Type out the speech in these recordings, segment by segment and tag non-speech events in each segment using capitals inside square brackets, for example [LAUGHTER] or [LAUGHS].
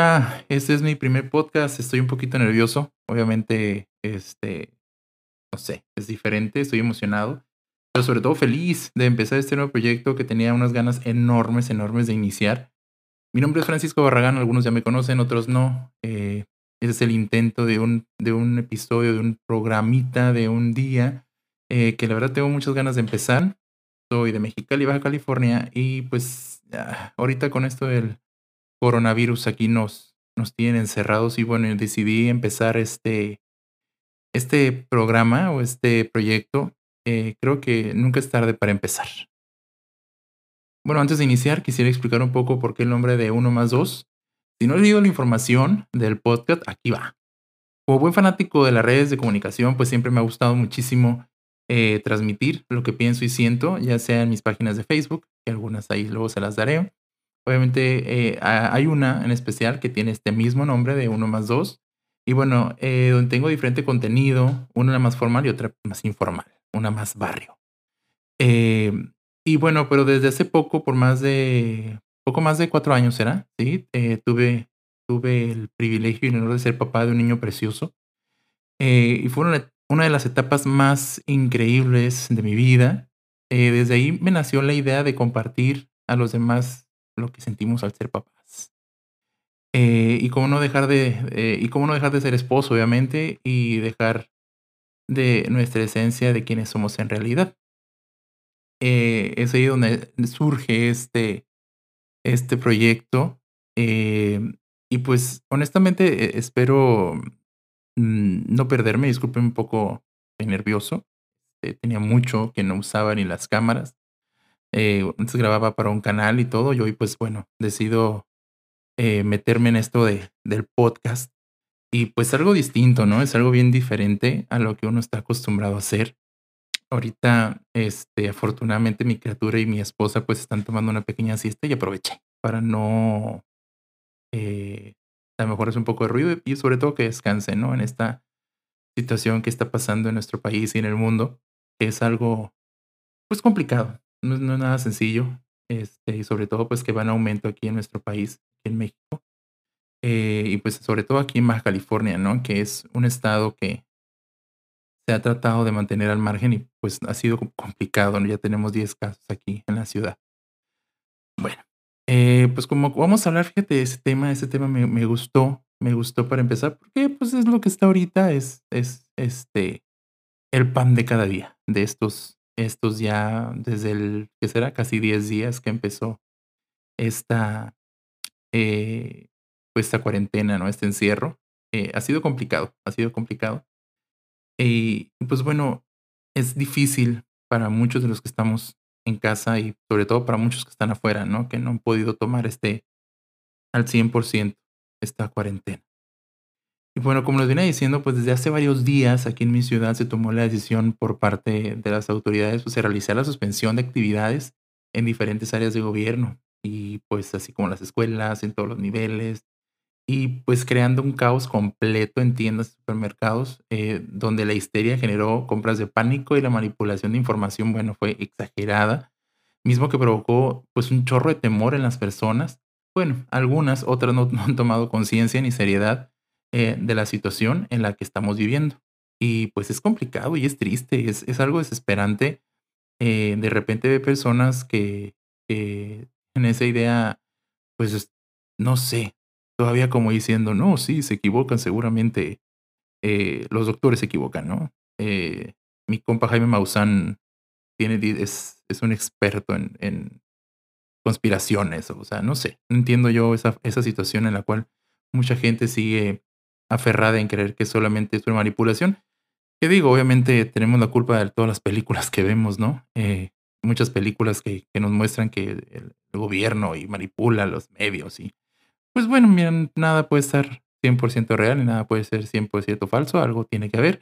Hola, este es mi primer podcast. Estoy un poquito nervioso. Obviamente, este, no sé, es diferente. Estoy emocionado, pero sobre todo feliz de empezar este nuevo proyecto que tenía unas ganas enormes, enormes de iniciar. Mi nombre es Francisco Barragán. Algunos ya me conocen, otros no. Eh, ese es el intento de un, de un episodio, de un programita, de un día eh, que la verdad tengo muchas ganas de empezar. Soy de Mexicali, Baja California, y pues ahorita con esto del coronavirus aquí nos, nos tienen encerrados y bueno, decidí empezar este, este programa o este proyecto. Eh, creo que nunca es tarde para empezar. Bueno, antes de iniciar, quisiera explicar un poco por qué el nombre de uno más dos. Si no he leído la información del podcast, aquí va. Como buen fanático de las redes de comunicación, pues siempre me ha gustado muchísimo eh, transmitir lo que pienso y siento, ya sea en mis páginas de Facebook, que algunas ahí luego se las daré, Obviamente eh, hay una en especial que tiene este mismo nombre de uno más dos. Y bueno, eh, donde tengo diferente contenido, una más formal y otra más informal, una más barrio. Eh, y bueno, pero desde hace poco, por más de, poco más de cuatro años será, ¿sí? tuve, tuve el privilegio y el honor de ser papá de un niño precioso. y fue una, una, de las etapas más increíbles de mi vida. desde ahí me nació la idea de compartir a los demás lo que sentimos al ser papás. Eh, y cómo no dejar de, eh, y cómo no dejar de ser esposo, obviamente, y dejar de nuestra esencia de quienes somos en realidad. Eh, es ahí donde surge este, este proyecto. y pues honestamente espero mm, no perderme, disculpen un poco nervioso. tenía mucho que no usaba ni las cámaras. Eh, antes grababa para un canal y todo, yo hoy pues bueno, decido eh, meterme en esto de, del podcast y pues algo distinto, ¿no? Es algo bien diferente a lo que uno está acostumbrado a hacer. Ahorita, este, afortunadamente mi criatura y mi esposa pues están tomando una pequeña siesta y aproveché para no, eh, a lo mejor es un poco de ruido y sobre todo que descanse, ¿no? En esta situación que está pasando en nuestro país y en el mundo, es algo, pues complicado, no, es nada sencillo, este, y sobre todo pues que va en aumento aquí en nuestro país, en México, eh, y pues sobre todo aquí en Baja California, ¿no? Que es un estado que se ha tratado de mantener al margen y pues ha sido complicado, ¿no? Ya tenemos 10 casos aquí en la ciudad. Bueno, eh, pues como vamos a hablar, fíjate, de ese tema, ese tema me, me, gustó, me gustó para empezar, porque pues es lo que está ahorita, es, es este, el pan de cada día de estos estos ya desde el, que será casi 10 días que empezó esta, eh, pues esta cuarentena, ¿no? Este encierro. Eh, ha sido complicado, ha sido complicado. Y pues bueno, es difícil para muchos de los que estamos en casa y sobre todo para muchos que están afuera, ¿no? Que no han podido tomar este al 100% esta cuarentena. Y bueno, como les venía diciendo, pues desde hace varios días aquí en mi ciudad se tomó la decisión por parte de las autoridades pues, de realizar la suspensión de actividades en diferentes áreas de gobierno. Y pues así como las escuelas, en todos los niveles. Y pues creando un caos completo en tiendas y supermercados eh, donde la histeria generó compras de pánico y la manipulación de información, bueno, fue exagerada, mismo que provocó pues un chorro de temor en las personas. Bueno, algunas, otras no [LAUGHS] han tomado conciencia ni seriedad eh, de la situación en la que estamos viviendo. Y pues es complicado y es triste, es, es algo desesperante. Eh, de repente ve personas que en esa idea, pues no sé, todavía como diciendo, no, sí, se equivocan seguramente, eh, los doctores se equivocan, ¿no? mi compa Jaime Maussan tiene, es, es un experto en, en conspiraciones, o sea, no sé, no entiendo yo esa, esa situación en la cual mucha gente sigue aferrada en creer que solamente es una manipulación. Que digo, obviamente tenemos la culpa de todas las películas que vemos, ¿no? Eh, muchas películas que, nos muestran que el, gobierno y manipula los medios y pues bueno, miren, nada puede estar 100% real y nada puede ser 100% falso, algo tiene que haber,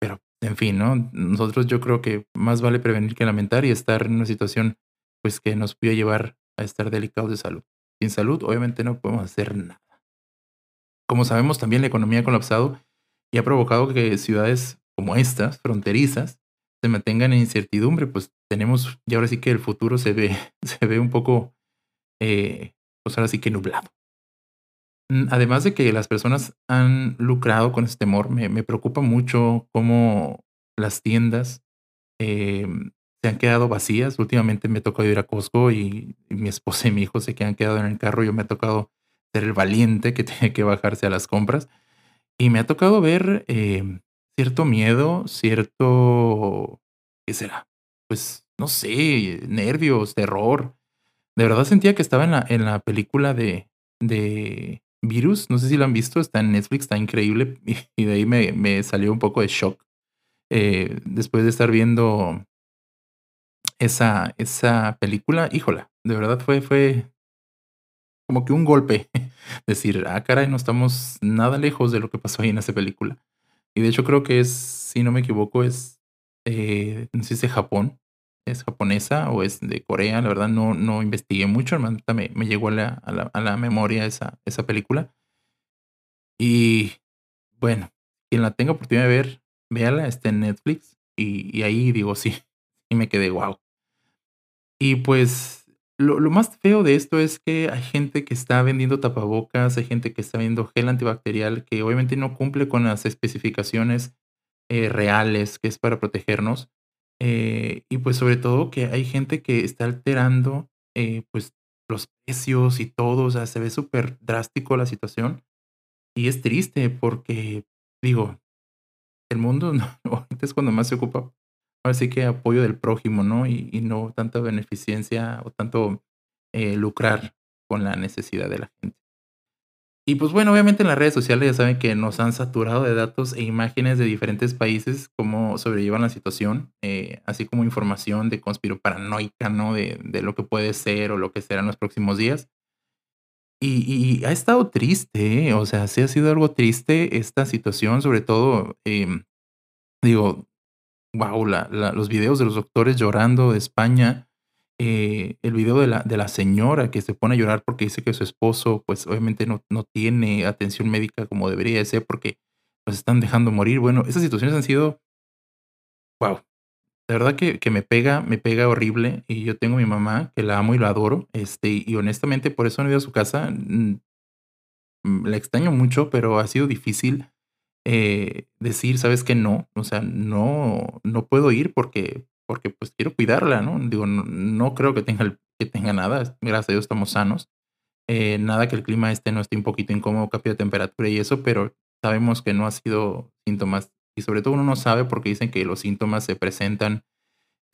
pero en fin, ¿no? Nosotros yo creo que más vale prevenir que lamentar y estar en una situación pues que nos pueda llevar a estar delicados de salud. Sin salud obviamente no podemos hacer nada. Como sabemos, también la economía ha colapsado y ha provocado que ciudades como estas, fronterizas, se mantengan en incertidumbre, pues tenemos, y ahora sí que el futuro se ve, [LAUGHS] se ve un poco, eh, pues ahora sí que nublado. Mm, además de que las personas han lucrado con ese temor, me preocupa mucho cómo las tiendas, em, se han quedado vacías. Últimamente me tocó ir a Costco y y mi esposa y mi hijo se que han quedado en el carro, yo me ha tocado ser valiente que [LAUGHS] tiene que bajarse a las compras. Y me ha tocado ver, em, cierto miedo, cierto, ¿qué será? Pues, no sé, nervios, terror. De verdad sentía que estaba en la en la película de de Virus, no sé si la han visto, está en Netflix, está increíble, [LAUGHS] y y de ahí me me salió un poco de shock, eh, después de estar viendo esa esa película, híjola, de verdad fue fue como que un golpe, [LAUGHS] decir: "Ah, caray, no estamos nada lejos de lo que pasó ahí en esa película". Y de hecho creo que es, si no me equivoco, es, eh, no sé si es de Japón, es japonesa o es de Corea, la verdad no no investigué mucho, me me llegó a la a la a la memoria esa esa película. Y bueno, quien la tenga oportunidad de ver, véala, está en Netflix, y y ahí digo, sí, [LAUGHS] y me quedé, guau. Y pues, lo lo más feo de esto es que hay gente que está vendiendo tapabocas, hay gente que está vendiendo gel antibacterial, que obviamente no cumple con las especificaciones, eh, reales, que es para protegernos. Eh, y pues, sobre todo que hay gente que está alterando, eh, pues, los precios y todo, o sea, se ve superdrástico la situación. Y es triste porque, digo, el mundo [LAUGHS] no es cuando más se ocupa, ahora sí que apoyo del prójimo, ¿no? Y y no tanta beneficencia o tanto, eh, lucrar con la necesidad de la gente. Y pues bueno, obviamente en las redes sociales ya saben que nos han saturado de datos e imágenes de diferentes países, cómo sobrellevan la situación, eh, así como información de conspiro-paranoica, ¿no? De de lo que puede ser o lo que será en los próximos días. Y y ha estado triste, ¿eh? O sea, sí ha sido algo triste esta situación, sobre todo, em, digo, guau, la la los videos de los doctores llorando de España, eh, el video de la de la señora que se pone a llorar porque dice que su esposo, pues, obviamente no no tiene atención médica como debería de ser porque los están dejando morir. Bueno, esas situaciones han sido guau, de verdad que que me pega me pega horrible, y yo tengo a mi mamá, que la amo y la adoro, este, y honestamente, por eso no he ido a su casa, mm, la extraño mucho, pero ha sido difícil, eh, decir: "¿Sabes qué? No, o sea, no no puedo ir porque porque, pues, quiero cuidarla", ¿no? Digo, no no creo que tenga que tenga nada, gracias a Dios estamos sanos, eh, nada que el clima este no esté un poquito incómodo, cambio de temperatura y eso, pero sabemos que no ha sido síntomas, y sobre todo uno no sabe porque dicen que los síntomas se presentan,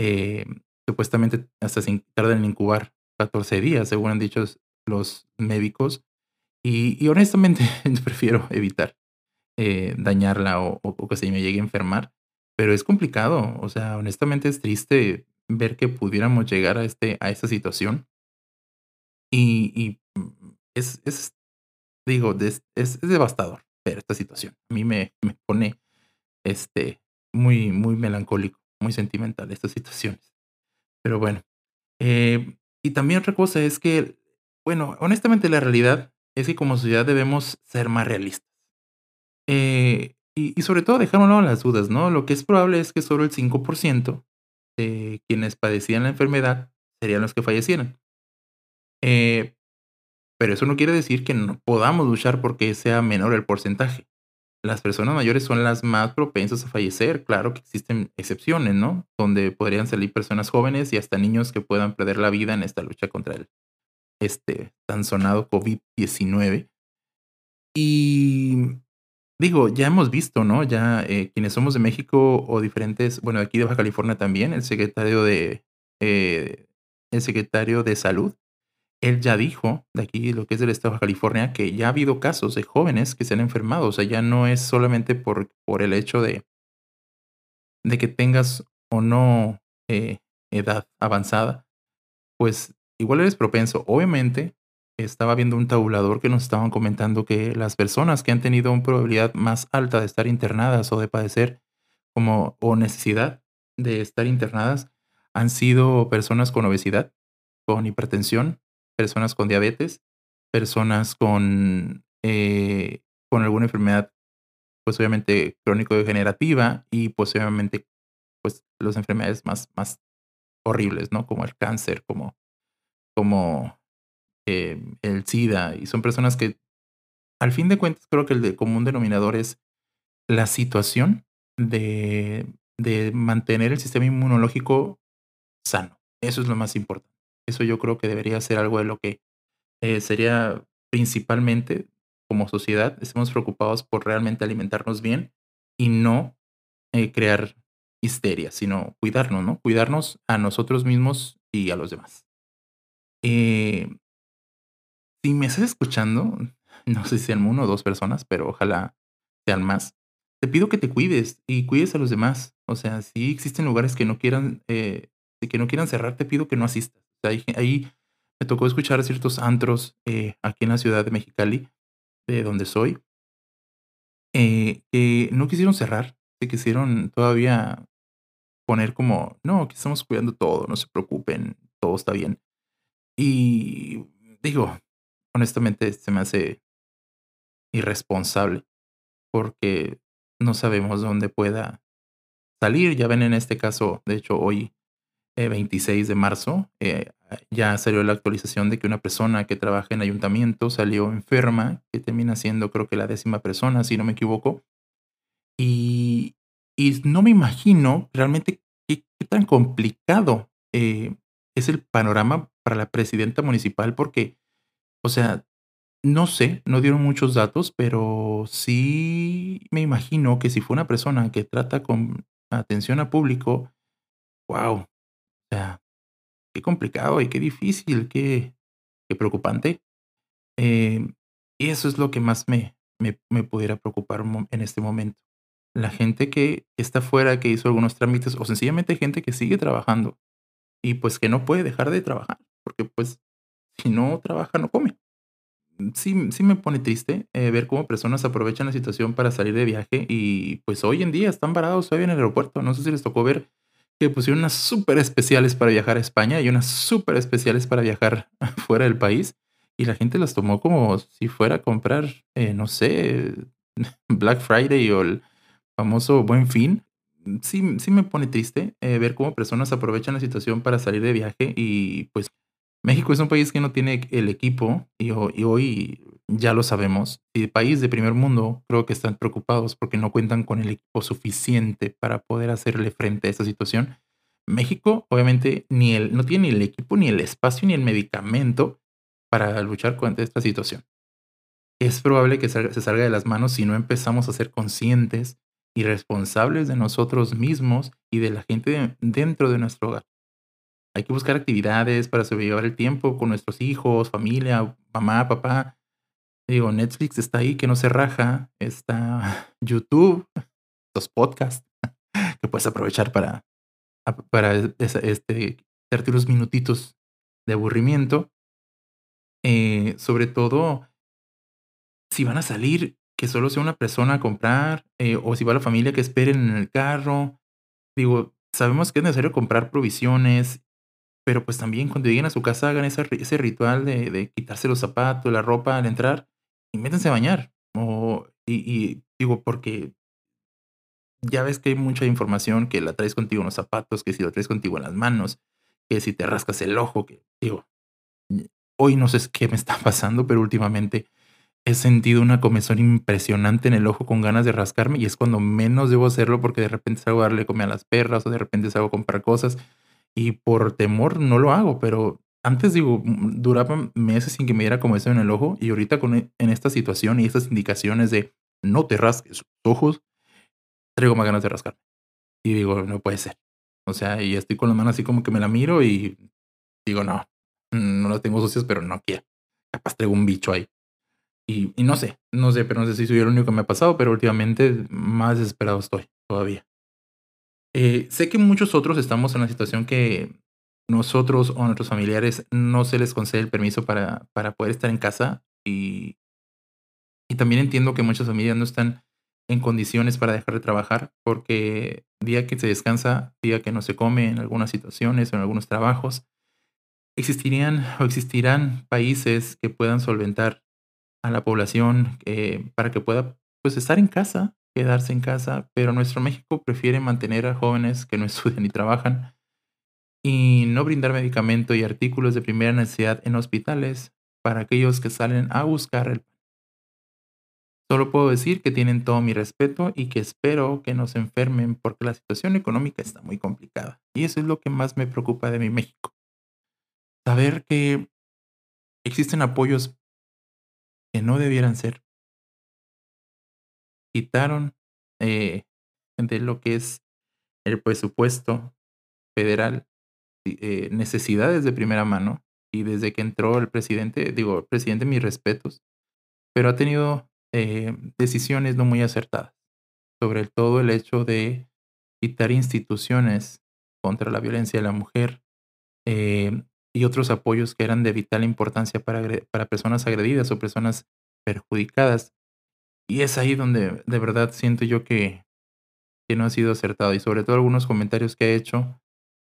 eh, supuestamente hasta sin tardan en incubar 14 días, según han dicho los médicos, y y honestamente [LAUGHS] prefiero evitar, eh, dañarla o o que se me llegue a enfermar, pero es complicado, o sea, honestamente es triste ver que pudiéramos llegar a este a esta situación. Y y, mm, es es, digo, es es devastador ver esta situación. A mí me me pone, este, muy muy melancólico, muy sentimental estas situaciones. Pero bueno, eh, y también otra cosa es que, bueno, honestamente, la realidad es que como sociedad debemos ser más realistas. Eh, y sobre todo dejar a un lado las dudas, ¿no? Lo que es probable es que solo el 5% de quienes padecían la enfermedad serían los que fallecieran. Eh, pero eso no quiere decir que no podamos luchar porque sea menor el porcentaje. Las personas mayores son las más propensas a fallecer, claro que existen excepciones, ¿no? Donde podrían salir personas jóvenes y hasta niños que puedan perder la vida en esta lucha contra el, este, tan sonado COVID-19. Y digo, ya hemos visto, ¿no? Ya, eh, quienes somos de México o diferentes, bueno, aquí de Baja California también, el secretario de, eh, el secretario de Salud, él ya dijo, de aquí, lo que es del estado de California, que ya ha habido casos de jóvenes que se han enfermado, o sea, ya no es solamente por por el hecho de de que tengas o no, eh, edad avanzada, pues, igual eres propenso. Obviamente, estaba viendo un tabulador que nos estaban comentando que las personas que han tenido un probabilidad más alta de estar internadas o de padecer como o necesidad de estar internadas, han sido personas con obesidad, con hipertensión, personas con diabetes, personas con, eh, con alguna enfermedad, pues, obviamente crónico-degenerativa y, pues, pues, las enfermedades más más horribles, ¿no? Como el cáncer, como como, em, el SIDA, y son personas que al fin de cuentas, creo que el común denominador es la situación de, de mantener el sistema inmunológico sano. Eso es lo más importante. Eso yo creo que debería ser algo de lo que eh, sería principalmente como sociedad, estemos preocupados por realmente alimentarnos bien y no eh, crear histeria, sino cuidarnos, ¿no? Cuidarnos a nosotros mismos y a los demás. Eh, si me estás escuchando, no sé si sean uno o dos personas, pero ojalá sean más. Te pido que te cuides y cuides a los demás. O sea, si existen lugares que no quieran, eh, que no quieran cerrar, te pido que no asistas. ahí, me tocó escuchar ciertos antros eh, aquí en la ciudad de Mexicali, de donde soy, eh, que no quisieron cerrar, se quisieron todavía poner como, no, que estamos cuidando todo, no se preocupen, todo está bien. Y digo, honestamente se me hace irresponsable porque no sabemos dónde pueda salir. Ya ven en este caso, de hecho hoy, 26 eh, de marzo, eh, ya salió la actualización de que una persona que trabaja en ayuntamiento salió enferma, que termina siendo creo que la décima persona, si no me equivoco. Y, y no me imagino realmente qué, tan complicado eh, es el panorama para la presidenta municipal, porque, o sea, no sé, no dieron muchos datos, pero sí me imagino que si fue una persona que trata con atención a público, wow, o sea, qué complicado y qué difícil, qué, qué preocupante. Eh, y eso es lo que más me, me, me pudiera preocupar en este momento. La gente que está fuera, que hizo algunos trámites, o sencillamente gente que sigue trabajando y pues que no puede dejar de trabajar, porque pues si no trabaja, no come sí, sí me pone triste eh, ver cómo personas aprovechan la situación para salir de viaje y pues hoy en día están varados todavía en el aeropuerto. No sé si les tocó ver que pusieron unas súper especiales para viajar a España y unas súper especiales para viajar [LAUGHS] fuera del país y la gente las tomó como si fuera a comprar, eh, no sé, [LAUGHS] Black Friday o el famoso Buen Fin. Sí, sí me pone triste eh, ver cómo personas aprovechan la situación para salir de viaje y pues México es un país que no tiene el equipo y, hoy ya lo sabemos. Y el país de primer mundo creo que están preocupados porque no cuentan con el equipo suficiente para poder hacerle frente a esta situación. México obviamente ni el, no tiene ni el equipo, ni el espacio, ni el medicamento para luchar contra esta situación. Es probable que se salga de las manos si no empezamos a ser conscientes y responsables de nosotros mismos y de la gente dentro de nuestro hogar. Hay que buscar actividades para sobrellevar el tiempo con nuestros hijos, familia, mamá, papá. Digo, Netflix está ahí que no se raja. Está [LAUGHS] YouTube, los podcasts [LAUGHS] que puedes aprovechar para, para este, darte unos minutitos de aburrimiento. Eh, sobre todo, si van a salir, que solo sea una persona a comprar, eh, o si va la familia que esperen en el carro. Digo, sabemos que es necesario comprar provisiones pero pues también cuando lleguen a su casa hagan ese, ese ritual de, de, quitarse los zapatos, la ropa al entrar y métanse a bañar. O, y, digo, porque ya ves que hay mucha información que la traes contigo en los zapatos, que si lo traes contigo en las manos, que si te rascas el ojo, que digo, hoy no sé qué me está [LAUGHS] pasando, pero últimamente he sentido una comezón impresionante en el ojo con ganas de rascarme y es cuando menos debo hacerlo porque de repente salgo a darle comer a las perras o de repente salgo a comprar cosas y por temor no lo hago, pero antes digo, mm, duraba meses sin que me diera como eso en el ojo y ahorita con e, en esta situación y estas indicaciones de no te rasques los ojos, traigo más ganas de rascar. Y digo, no puede ser. O sea, y estoy con las manos así como que me la miro y digo, no, no las tengo sucias, pero no quiero. Capaz traigo un bicho ahí. Y, y, no sé, no sé, pero no sé si soy el único que me ha pasado, pero últimamente más desesperado estoy todavía. Eh, sé que muchos otros estamos en la situación que nosotros o nuestros familiares no se les concede el permiso para, para poder estar en casa y, y también entiendo que muchas familias no están en condiciones para dejar de trabajar porque día que se descansa, día que no se come en algunas situaciones o en algunos trabajos, existirían o existirán países que puedan solventar a la población eh, para que pueda pues estar en casa quedarse en casa, pero nuestro México prefiere mantener a jóvenes que no [LAUGHS] estudian ni trabajan y no brindar medicamento y artículos de primera necesidad en hospitales para aquellos que salen a buscar el Solo puedo decir que tienen todo mi respeto y que espero que no se enfermen porque la situación económica está muy complicada. Y eso es lo que más me preocupa de mi México. Saber que existen apoyos que no debieran ser. Quitaron eh, de lo que es el presupuesto federal eh, necesidades de primera mano y desde que entró el presidente, digo, presidente, mis respetos, pero ha tenido eh, decisiones no muy acertadas, sobre todo el hecho de quitar instituciones contra la violencia de la mujer y otros apoyos que eran de vital importancia para, para personas agredidas o personas perjudicadas. Y es ahí donde de verdad siento yo que, que no ha sido acertado y sobre todo algunos comentarios que ha hecho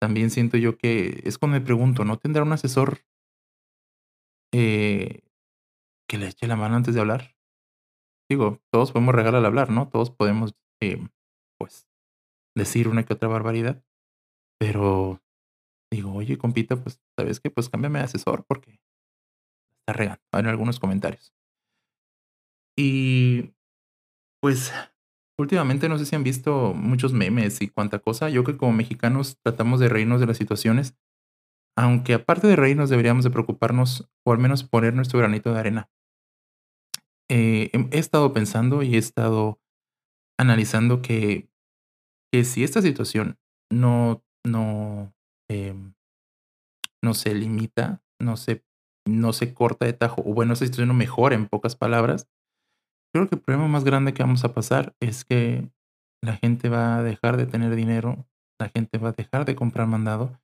también siento yo que es cuando me pregunto, ¿no tendrá un asesor eh, que le eche la mano antes de hablar? Digo, todos podemos regalar al hablar, ¿no? Todos podemos, eh, pues, decir una que otra barbaridad. Pero digo, oye, compita, pues, ¿sabes qué? Pues cámbiame de asesor porque está regando en algunos comentarios. Y pues Últimamente no sé si han visto muchos memes y cuánta cosa. Yo que como mexicanos tratamos de reírnos de las situaciones, aunque aparte de reírnos deberíamos de preocuparnos o al menos poner nuestro granito de arena. Eh, he estado pensando y he estado analizando que, que si esta situación no, no, em, no se limita, no se, no se corta de tajo, o bueno, esta situación no mejora en pocas palabras, Creo que el problema más grande que vamos a pasar es que la gente va a dejar de tener dinero, la gente va a dejar de comprar mandado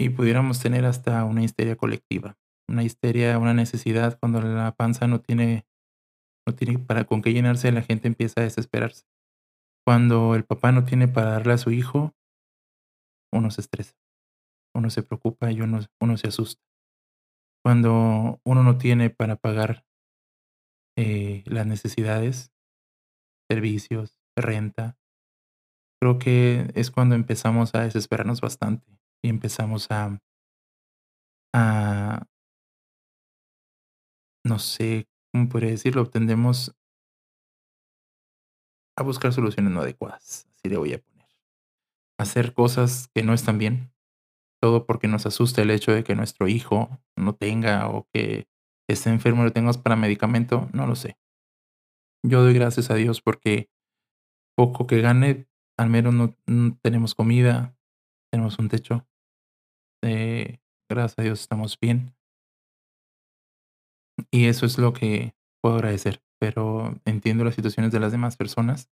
y pudiéramos tener hasta una histeria colectiva, una histeria, una necesidad cuando la panza no tiene, no tiene para con qué llenarse, la gente empieza a desesperarse. Cuando el papá no tiene para darle a su hijo, uno se estresa, uno se preocupa y uno, uno se asusta. Cuando uno no tiene para pagar eh, las necesidades, servicios, renta, creo que es cuando empezamos a desesperarnos bastante y empezamos a, a no sé cómo podría decirlo, tendemos a buscar soluciones no adecuadas, así le voy a poner. Hacer cosas que no están bien, todo porque nos asusta el hecho de que nuestro hijo no tenga o que esté enfermo lo tengamos para medicamento, no lo sé. Yo doy gracias a Dios porque poco que gane, al menos no, tenemos comida, tenemos un techo. Eh, gracias a Dios estamos bien. Y eso es lo que puedo agradecer. Pero entiendo las situaciones de las demás personas.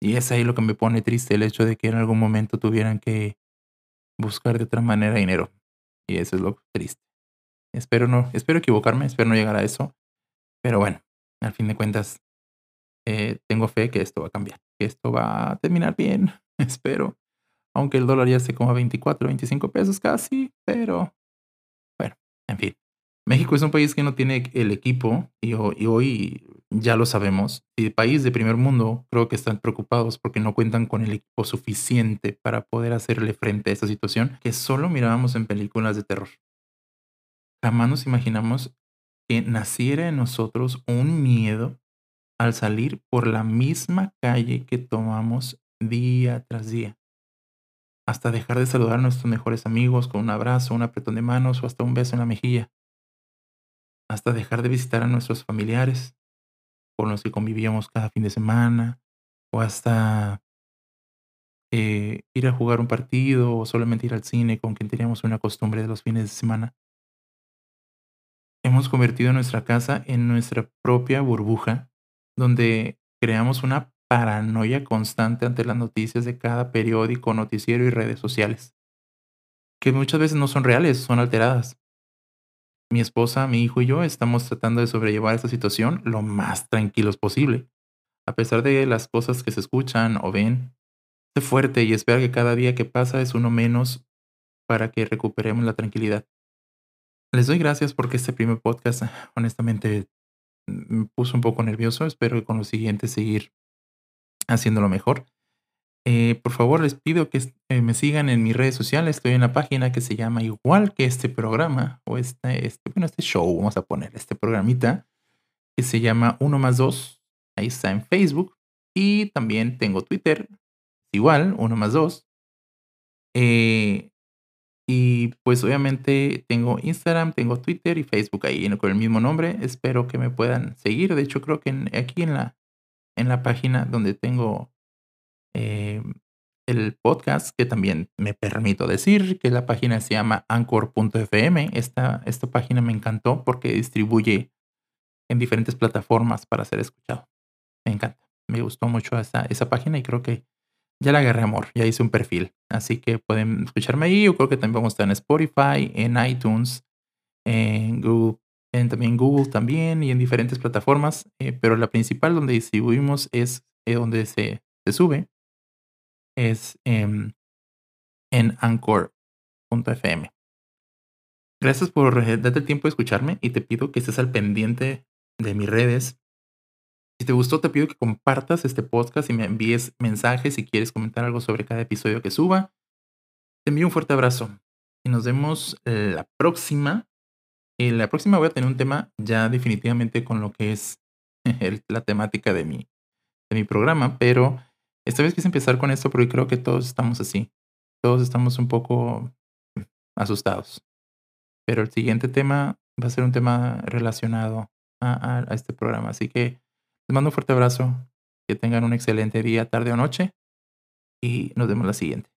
Y es ahí lo que me pone triste, el hecho de que en algún momento tuvieran que buscar de otra manera dinero. Y eso es lo triste. Espero no, espero equivocarme, espero no llegar a eso. Pero bueno, al fin de cuentas, eh, tengo fe que esto va a cambiar, que esto va a terminar bien, [LAUGHS] espero. Aunque el dólar ya esté como a 24, 25 pesos casi, pero bueno, en fin. México es un país que no tiene el equipo y, hoy ya lo sabemos. Y el país de primer mundo creo que están preocupados porque no cuentan con el equipo suficiente para poder hacerle frente a esta situación que solo mirábamos en películas de terror. Jamás nos imaginamos que naciera en nosotros un miedo al salir por la misma calle que tomamos día tras día. Hasta dejar de saludar a nuestros mejores amigos con un abrazo, un apretón de manos o hasta un beso en la mejilla. Hasta dejar de visitar a nuestros familiares con los que convivíamos cada fin de semana. O hasta eh, ir a jugar un partido o solamente ir al cine con quien teníamos una costumbre de los fines de semana. Hemos convertido nuestra casa en nuestra propia burbuja, donde creamos una paranoia constante ante las noticias de cada periódico, noticiero y redes sociales, que muchas veces no son reales, son alteradas. Mi esposa, mi hijo y yo estamos tratando de sobrellevar esta situación lo más tranquilos posible, a pesar de las cosas que se escuchan o ven. Sé fuerte y espera que cada día que pasa es uno menos para que recuperemos la tranquilidad. Les doy gracias porque este primer podcast, [LAUGHS] honestamente, me puso un poco nervioso. Espero que con los siguientes seguir haciéndolo mejor. Eh, por favor, les pido que eh, me sigan en mis redes sociales. Estoy en la página que se llama igual que este programa o este, este, bueno, este show, vamos a poner este programita que se llama Uno más Dos ahí está en Facebook. Y también tengo Twitter, igual, uno más dos. Eh, y pues obviamente tengo Instagram, tengo Twitter y Facebook ahí con el mismo nombre. Espero que me puedan seguir. De hecho, creo que aquí en la, en la página donde tengo eh, el podcast, que también me permito decir que la página se llama anchor.fm. Esta, esta página me encantó porque distribuye en diferentes plataformas para ser escuchado. Me encanta. Me gustó mucho esa, esa página y creo que ya la agarré amor. Ya hice un perfil. Así que pueden escucharme ahí. Yo creo que también vamos a estar en Spotify, en iTunes, en Google, en también Google también y en diferentes plataformas. Eh, pero la principal donde distribuimos es eh, donde se, se, sube. Es en anchor.fm. Gracias por eh, darte el tiempo de escucharme y te pido que estés al pendiente de mis redes. Si te gustó, te pido que compartas este podcast y me envíes mensajes si quieres comentar algo sobre cada episodio que suba. Te envío un fuerte abrazo y nos vemos la próxima. En la próxima voy a tener un tema ya definitivamente con lo que es [LAUGHS] la temática de mi, de mi programa, pero esta vez quise empezar con esto porque creo que todos estamos así. Todos estamos un poco asustados. Pero el siguiente tema va a ser un tema relacionado a, este programa. Así que les mando un fuerte abrazo. Que tengan un excelente día, tarde o noche. Y nos vemos la siguiente.